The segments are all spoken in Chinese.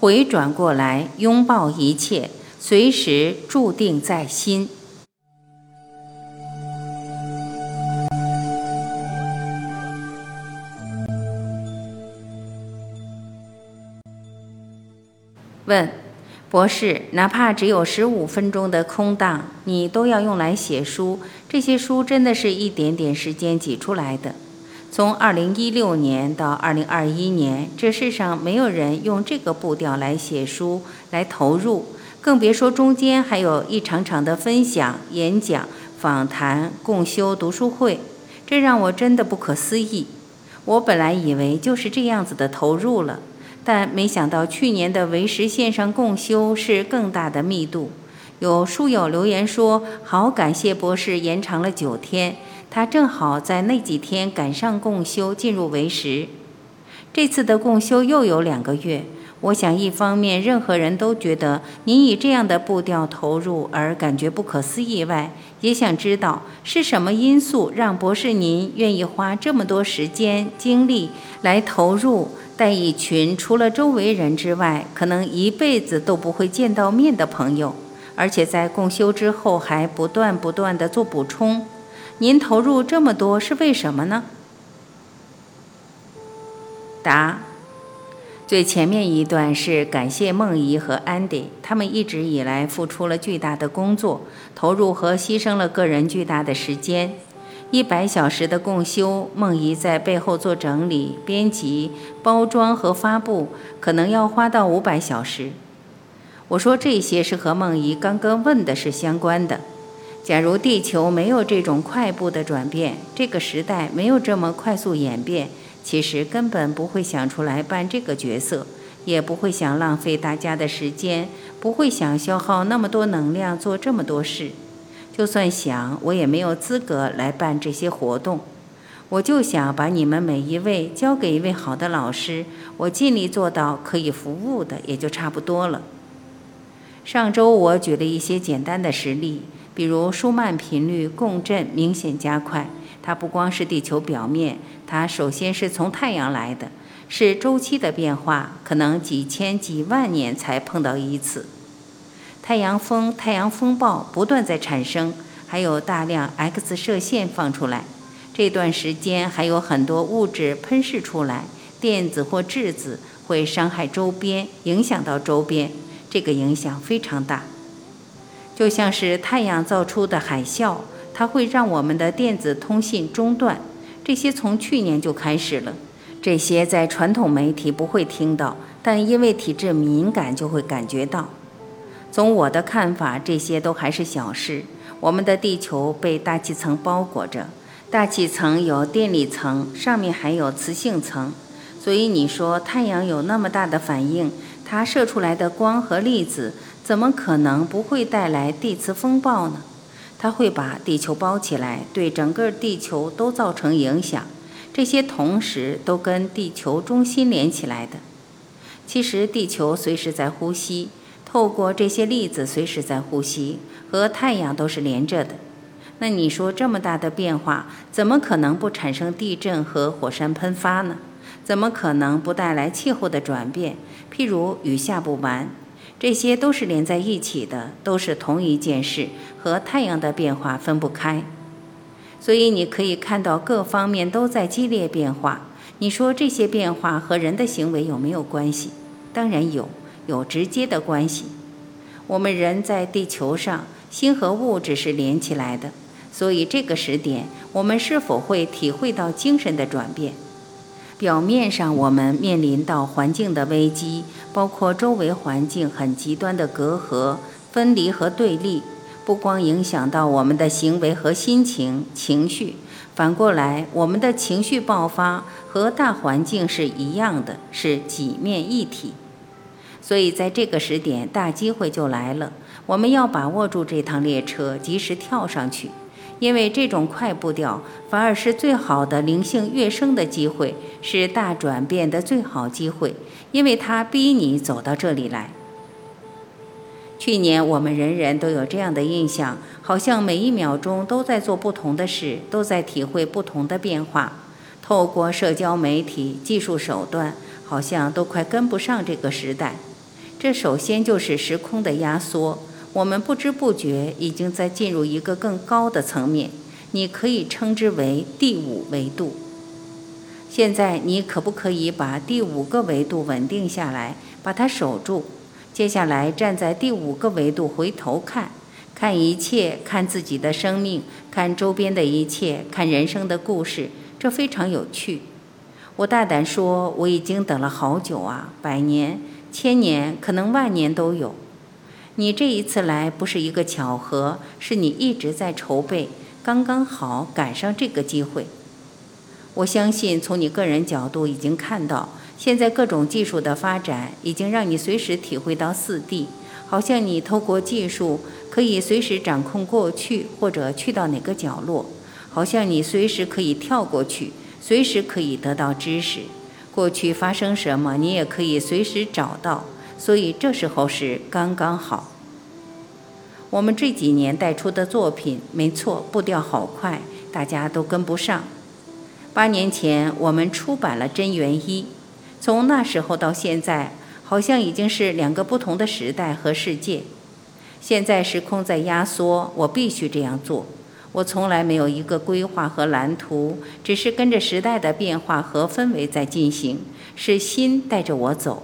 回转过来，拥抱一切，随时注定在心。问，博士，哪怕只有十五分钟的空档，你都要用来写书？这些书真的是一点点时间挤出来的。从二零一六年到二零二一年，这世上没有人用这个步调来写书、来投入，更别说中间还有一场场的分享、演讲、访谈、共修、读书会，这让我真的不可思议。我本来以为就是这样子的投入了。但没想到去年的为时线上共修是更大的密度，有书友留言说：“好感谢博士延长了九天，他正好在那几天赶上共修进入为时。这次的共修又有两个月。我想，一方面任何人都觉得您以这样的步调投入而感觉不可思议外，也想知道是什么因素让博士您愿意花这么多时间精力来投入。”带一群除了周围人之外，可能一辈子都不会见到面的朋友，而且在共修之后还不断不断的做补充。您投入这么多是为什么呢？答：最前面一段是感谢梦怡和安迪，他们一直以来付出了巨大的工作，投入和牺牲了个人巨大的时间。一百小时的共修，梦怡在背后做整理、编辑、包装和发布，可能要花到五百小时。我说这些是和梦怡刚刚问的是相关的。假如地球没有这种快步的转变，这个时代没有这么快速演变，其实根本不会想出来扮这个角色，也不会想浪费大家的时间，不会想消耗那么多能量做这么多事。就算想，我也没有资格来办这些活动。我就想把你们每一位交给一位好的老师，我尽力做到可以服务的，也就差不多了。上周我举了一些简单的实例，比如舒曼频率共振明显加快，它不光是地球表面，它首先是从太阳来的，是周期的变化，可能几千几万年才碰到一次。太阳风、太阳风暴不断在产生，还有大量 X 射线放出来。这段时间还有很多物质喷射出来，电子或质子会伤害周边，影响到周边，这个影响非常大。就像是太阳造出的海啸，它会让我们的电子通信中断。这些从去年就开始了，这些在传统媒体不会听到，但因为体质敏感就会感觉到。从我的看法，这些都还是小事。我们的地球被大气层包裹着，大气层有电离层，上面还有磁性层。所以你说太阳有那么大的反应，它射出来的光和粒子，怎么可能不会带来地磁风暴呢？它会把地球包起来，对整个地球都造成影响。这些同时都跟地球中心连起来的。其实地球随时在呼吸。透过这些粒子随时在呼吸，和太阳都是连着的。那你说这么大的变化，怎么可能不产生地震和火山喷发呢？怎么可能不带来气候的转变？譬如雨下不完，这些都是连在一起的，都是同一件事，和太阳的变化分不开。所以你可以看到各方面都在激烈变化。你说这些变化和人的行为有没有关系？当然有。有直接的关系。我们人在地球上，心和物质是连起来的，所以这个时点，我们是否会体会到精神的转变？表面上我们面临到环境的危机，包括周围环境很极端的隔阂、分离和对立，不光影响到我们的行为和心情、情绪，反过来，我们的情绪爆发和大环境是一样的，是几面一体。所以，在这个时点，大机会就来了。我们要把握住这趟列车，及时跳上去，因为这种快步调反而是最好的灵性跃升的机会，是大转变的最好机会，因为它逼你走到这里来。去年我们人人都有这样的印象，好像每一秒钟都在做不同的事，都在体会不同的变化。透过社交媒体、技术手段，好像都快跟不上这个时代。这首先就是时空的压缩，我们不知不觉已经在进入一个更高的层面，你可以称之为第五维度。现在你可不可以把第五个维度稳定下来，把它守住？接下来站在第五个维度回头看，看一切，看自己的生命，看周边的一切，看人生的故事，这非常有趣。我大胆说，我已经等了好久啊，百年、千年，可能万年都有。你这一次来不是一个巧合，是你一直在筹备，刚刚好赶上这个机会。我相信，从你个人角度已经看到，现在各种技术的发展已经让你随时体会到四 D，好像你透过技术可以随时掌控过去或者去到哪个角落，好像你随时可以跳过去，随时可以得到知识，过去发生什么你也可以随时找到，所以这时候是刚刚好。我们这几年带出的作品，没错，步调好快，大家都跟不上。八年前，我们出版了《真元一》，从那时候到现在，好像已经是两个不同的时代和世界。现在时空在压缩，我必须这样做。我从来没有一个规划和蓝图，只是跟着时代的变化和氛围在进行，是心带着我走。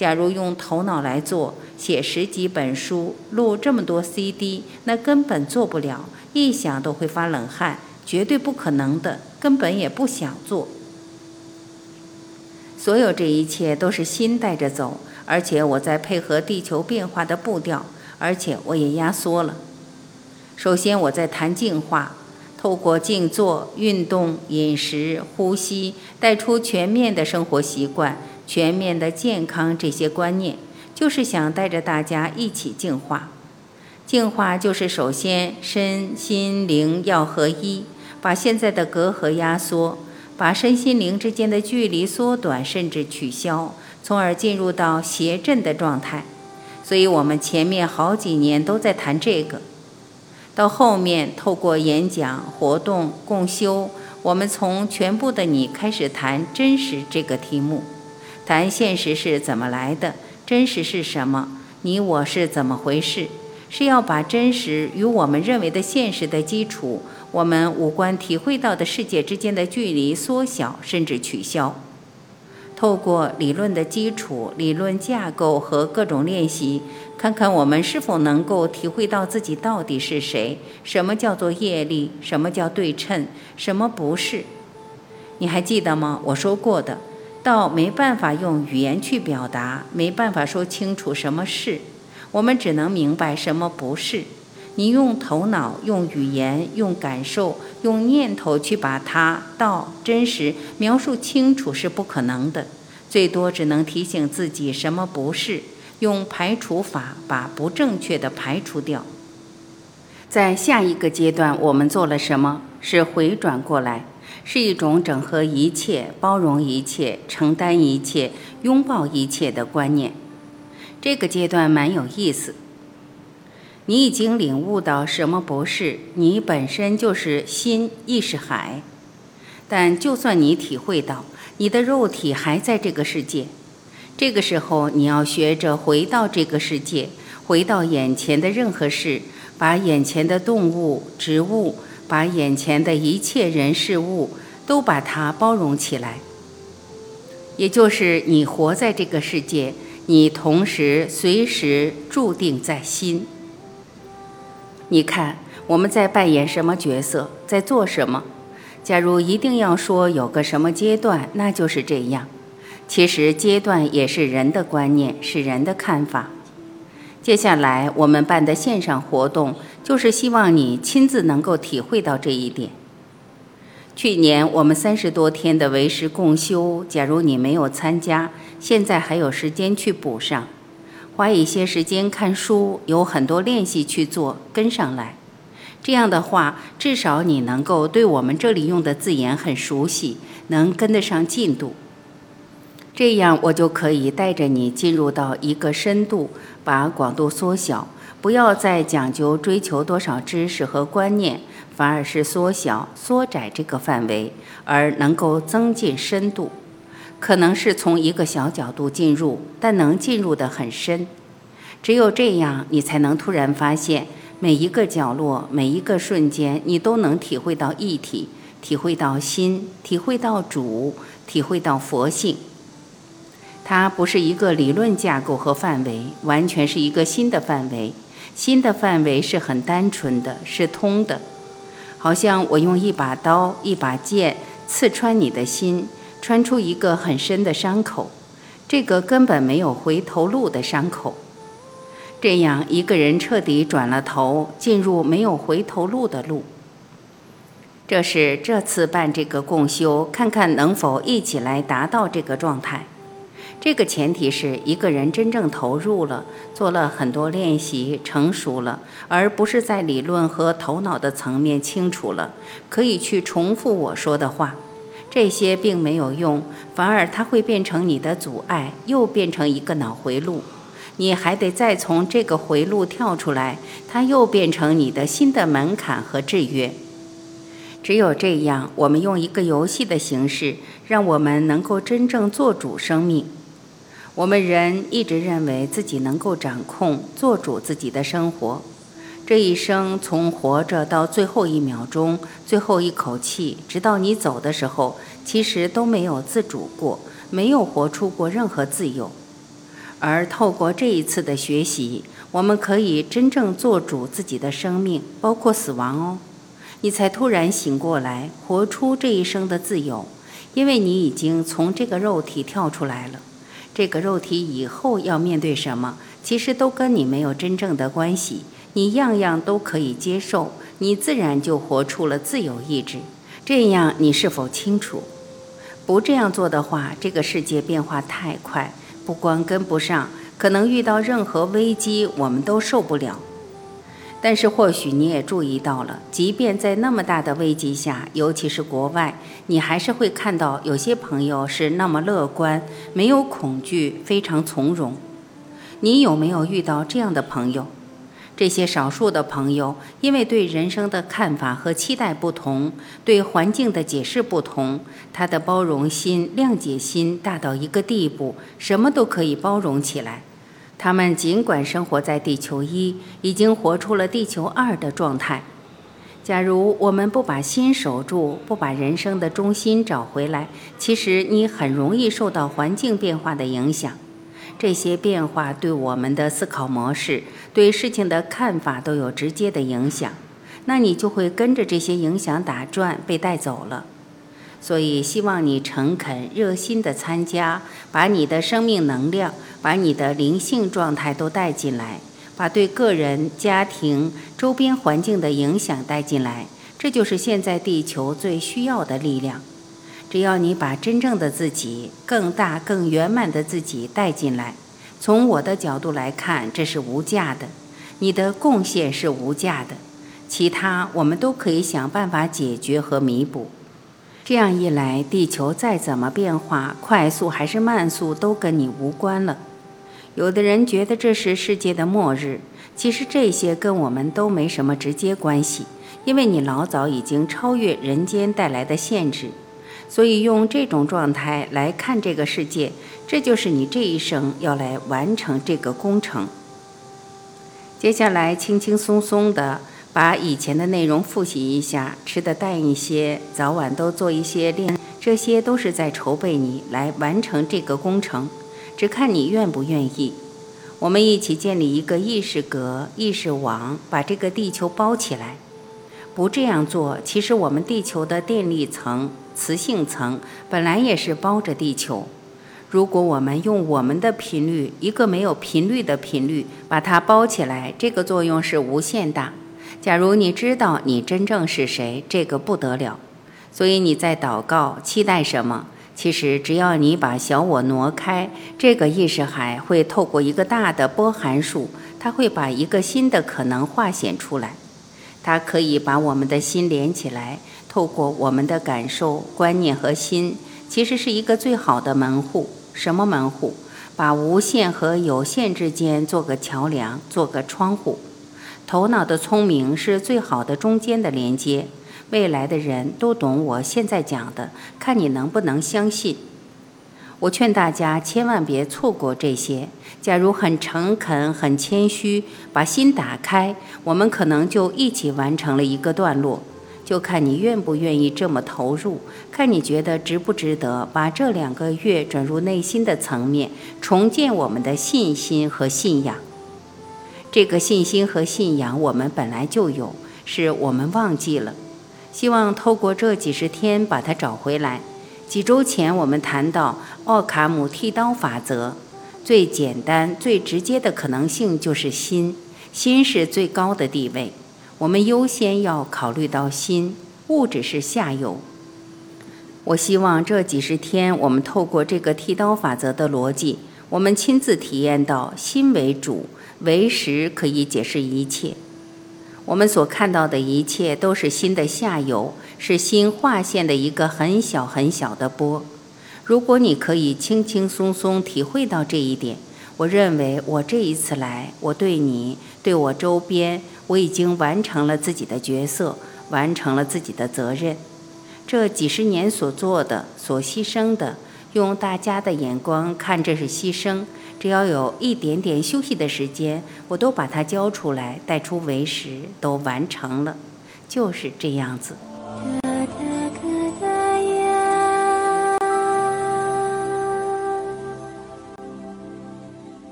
假如用头脑来做，写十几本书，录这么多 CD，那根本做不了，一想都会发冷汗。绝对不可能的，根本也不想做。所有这一切都是心带着走，而且我在配合地球变化的步调，而且我也压缩了。首先，我在谈净化，透过静坐、运动、饮食、呼吸，带出全面的生活习惯、全面的健康这些观念，就是想带着大家一起净化。净化就是首先身心灵要合一。把现在的隔阂压缩，把身心灵之间的距离缩短，甚至取消，从而进入到谐振的状态。所以，我们前面好几年都在谈这个。到后面，透过演讲、活动、共修，我们从全部的你开始谈真实这个题目，谈现实是怎么来的，真实是什么，你我是怎么回事。是要把真实与我们认为的现实的基础，我们五官体会到的世界之间的距离缩小，甚至取消。透过理论的基础、理论架构和各种练习，看看我们是否能够体会到自己到底是谁，什么叫做业力，什么叫对称，什么不是。你还记得吗？我说过的，到没办法用语言去表达，没办法说清楚什么是。我们只能明白什么不是。你用头脑、用语言、用感受、用念头去把它到真实描述清楚是不可能的。最多只能提醒自己什么不是，用排除法把不正确的排除掉。在下一个阶段，我们做了什么？是回转过来，是一种整合一切、包容一切、承担一切、拥抱一切的观念。这个阶段蛮有意思。你已经领悟到什么不是？你本身就是心意识海。但就算你体会到，你的肉体还在这个世界。这个时候，你要学着回到这个世界，回到眼前的任何事，把眼前的动物、植物，把眼前的一切人事物，都把它包容起来。也就是你活在这个世界。你同时随时注定在心。你看我们在扮演什么角色，在做什么？假如一定要说有个什么阶段，那就是这样。其实阶段也是人的观念，是人的看法。接下来我们办的线上活动，就是希望你亲自能够体会到这一点。去年我们三十多天的为师共修，假如你没有参加，现在还有时间去补上，花一些时间看书，有很多练习去做，跟上来。这样的话，至少你能够对我们这里用的字眼很熟悉，能跟得上进度。这样我就可以带着你进入到一个深度，把广度缩小，不要再讲究追求多少知识和观念。反而是缩小、缩窄这个范围，而能够增进深度。可能是从一个小角度进入，但能进入的很深。只有这样，你才能突然发现，每一个角落、每一个瞬间，你都能体会到一体，体会到心，体会到主，体会到佛性。它不是一个理论架构和范围，完全是一个新的范围。新的范围是很单纯的，是通的，好像我用一把刀、一把剑刺穿你的心，穿出一个很深的伤口，这个根本没有回头路的伤口。这样，一个人彻底转了头，进入没有回头路的路。这是这次办这个共修，看看能否一起来达到这个状态。这个前提是一个人真正投入了，做了很多练习，成熟了，而不是在理论和头脑的层面清楚了，可以去重复我说的话。这些并没有用，反而它会变成你的阻碍，又变成一个脑回路。你还得再从这个回路跳出来，它又变成你的新的门槛和制约。只有这样，我们用一个游戏的形式，让我们能够真正做主生命。我们人一直认为自己能够掌控、做主自己的生活。这一生从活着到最后一秒钟、最后一口气，直到你走的时候，其实都没有自主过，没有活出过任何自由。而透过这一次的学习，我们可以真正做主自己的生命，包括死亡哦。你才突然醒过来，活出这一生的自由，因为你已经从这个肉体跳出来了。这个肉体以后要面对什么，其实都跟你没有真正的关系。你样样都可以接受，你自然就活出了自由意志。这样你是否清楚？不这样做的话，这个世界变化太快，不光跟不上，可能遇到任何危机，我们都受不了。但是或许你也注意到了，即便在那么大的危机下，尤其是国外，你还是会看到有些朋友是那么乐观，没有恐惧，非常从容。你有没有遇到这样的朋友？这些少数的朋友，因为对人生的看法和期待不同，对环境的解释不同，他的包容心、谅解心大到一个地步，什么都可以包容起来。他们尽管生活在地球一，已经活出了地球二的状态。假如我们不把心守住，不把人生的中心找回来，其实你很容易受到环境变化的影响。这些变化对我们的思考模式、对事情的看法都有直接的影响。那你就会跟着这些影响打转，被带走了。所以，希望你诚恳、热心地参加，把你的生命能量、把你的灵性状态都带进来，把对个人、家庭、周边环境的影响带进来。这就是现在地球最需要的力量。只要你把真正的自己、更大、更圆满的自己带进来，从我的角度来看，这是无价的。你的贡献是无价的，其他我们都可以想办法解决和弥补。这样一来，地球再怎么变化，快速还是慢速，都跟你无关了。有的人觉得这是世界的末日，其实这些跟我们都没什么直接关系，因为你老早已经超越人间带来的限制。所以用这种状态来看这个世界，这就是你这一生要来完成这个工程。接下来，轻轻松松的。把以前的内容复习一下，吃的淡一些，早晚都做一些练，这些都是在筹备你来完成这个工程，只看你愿不愿意。我们一起建立一个意识格、意识网，把这个地球包起来。不这样做，其实我们地球的电力层、磁性层本来也是包着地球。如果我们用我们的频率，一个没有频率的频率，把它包起来，这个作用是无限大。假如你知道你真正是谁，这个不得了。所以你在祷告，期待什么？其实只要你把小我挪开，这个意识海会透过一个大的波函数，它会把一个新的可能化显出来。它可以把我们的心连起来，透过我们的感受、观念和心，其实是一个最好的门户。什么门户？把无限和有限之间做个桥梁，做个窗户。头脑的聪明是最好的中间的连接，未来的人都懂我现在讲的，看你能不能相信。我劝大家千万别错过这些。假如很诚恳、很谦虚，把心打开，我们可能就一起完成了一个段落。就看你愿不愿意这么投入，看你觉得值不值得把这两个月转入内心的层面，重建我们的信心和信仰。这个信心和信仰我们本来就有，是我们忘记了。希望透过这几十天把它找回来。几周前我们谈到奥卡姆剃刀法则，最简单、最直接的可能性就是心，心是最高的地位。我们优先要考虑到心，物质是下游。我希望这几十天我们透过这个剃刀法则的逻辑，我们亲自体验到心为主，为实可以解释一切。我们所看到的一切都是心的下游，是心划线的一个很小很小的波。如果你可以轻轻松松体会到这一点，我认为我这一次来，我对你、对我周边，我已经完成了自己的角色，完成了自己的责任。这几十年所做的、所牺牲的，用大家的眼光看，这是牺牲。只要有一点点休息的时间，我都把它交出来，带出为食，都完成了，就是这样子。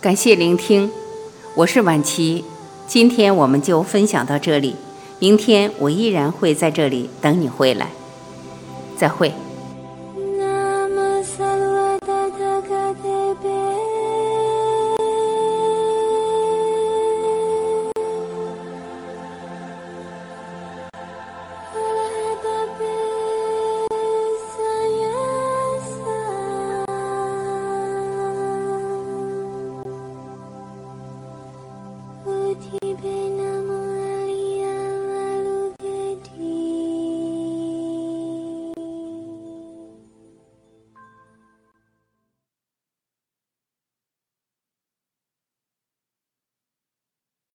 感谢聆听，我是晚琪。今天我们就分享到这里，明天我依然会在这里等你回来。再会。